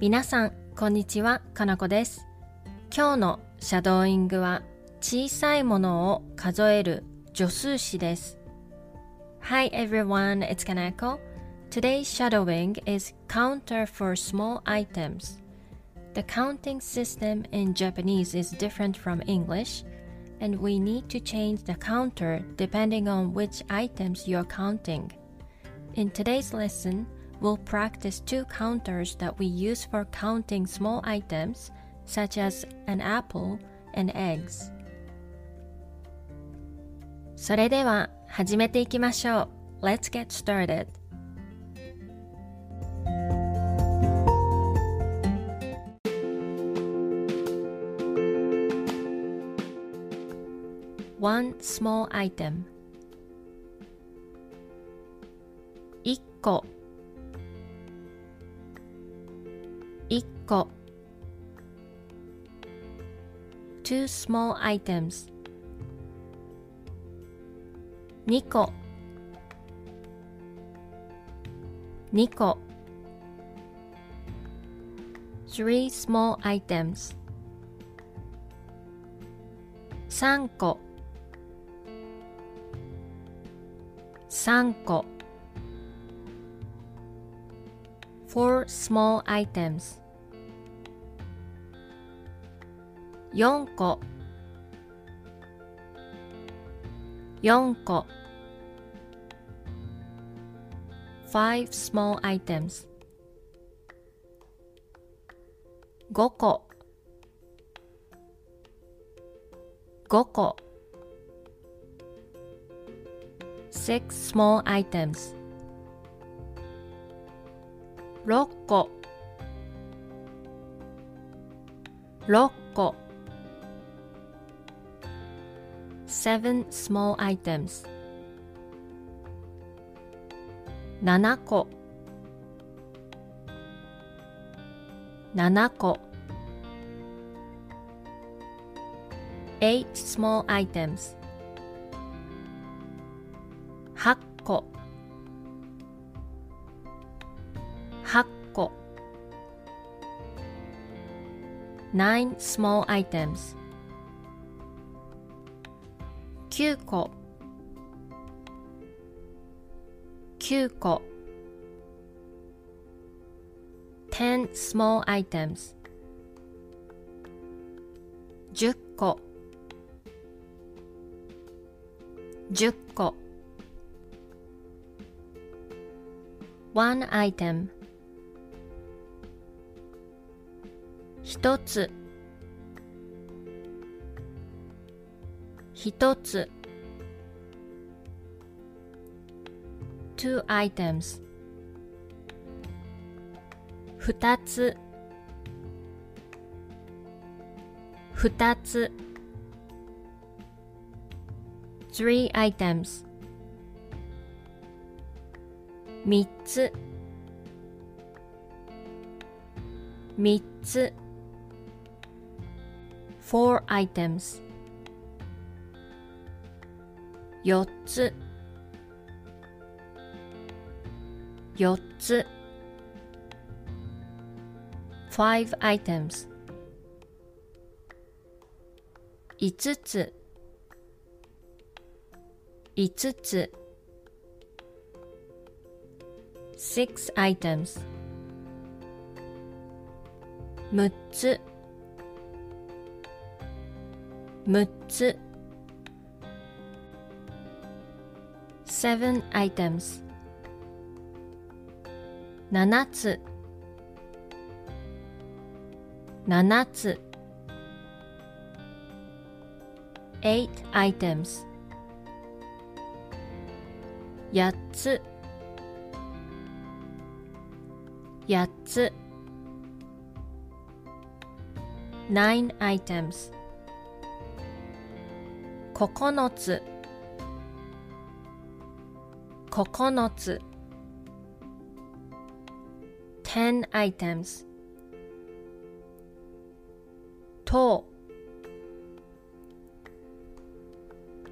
皆さん、こんにちは、かなこです。今日のシャドーイングは小さいものを数える助数詞です。Hi everyone, it's Kanako. Today's shadowing is counter for small items. The counting system in Japanese is different from English, and we need to change the counter depending on which items you're counting. In today's lesson, we'll practice two counters that we use for counting small items, such as an apple and eggs. それでは始めていきましょう。Let's get started. One small item 1個 1個 Two small items 2個2個 Three small items 3個3個 Four small items 4個4個 Five small items 5個5個 Six small items 6個6個 Seven small items 7個7個 Eight small items 8個8個 Nine small items 9個9個 Ten small items 10個10個 One item 一つ一つ Two items 二つ二つ Three items 三つ三つ Four items 四つ四つ Five items 五つ五つ Six items 六つ六つ Seven items 七つ七つ Eight items 八つ八つ Nine items 九つ九つ Ten items と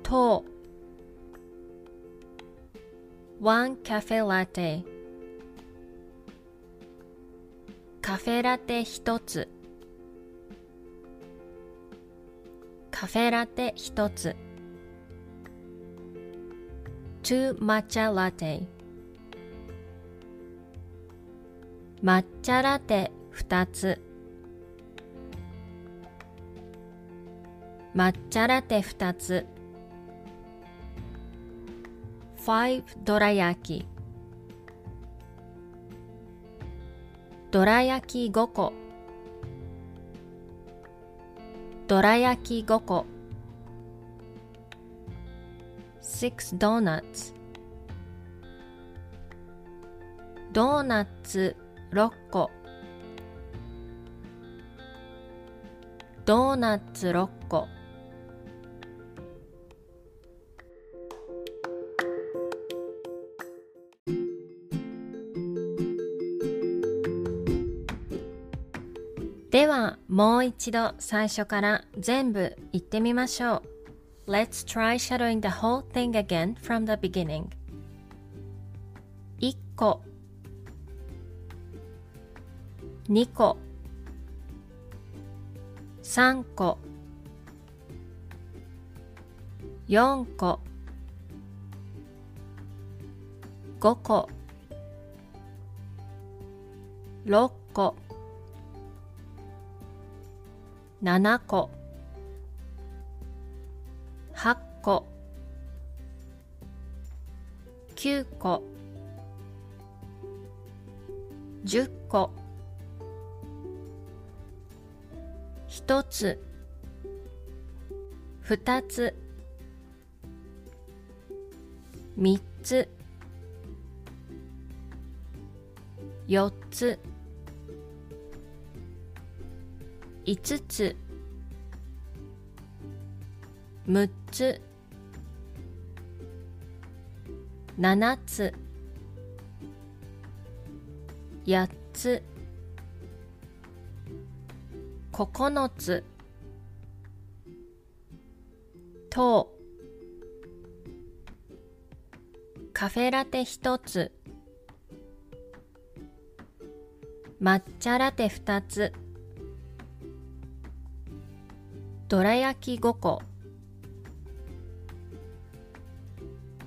と One cafe latte カフェラテ一つカフェラテ一つ two 抹茶ラテ抹茶ラテ二つ抹茶ラテ二つ5どら焼きどら焼き5個どら焼き5個6 donuts. ドーナツ6個ドーナツ6個ではもう一度最初から全部言ってみましょう。Let's try shadowing the whole thing again from the beginning. 1個2個3個4個5個6個7個8個。9個。10個。1つ。2つ。3つ。4つ。5つ。6つ。7つ。8つ。9つ。と。カフェラテ1つ。抹茶ラテ2つ。どら焼き5個。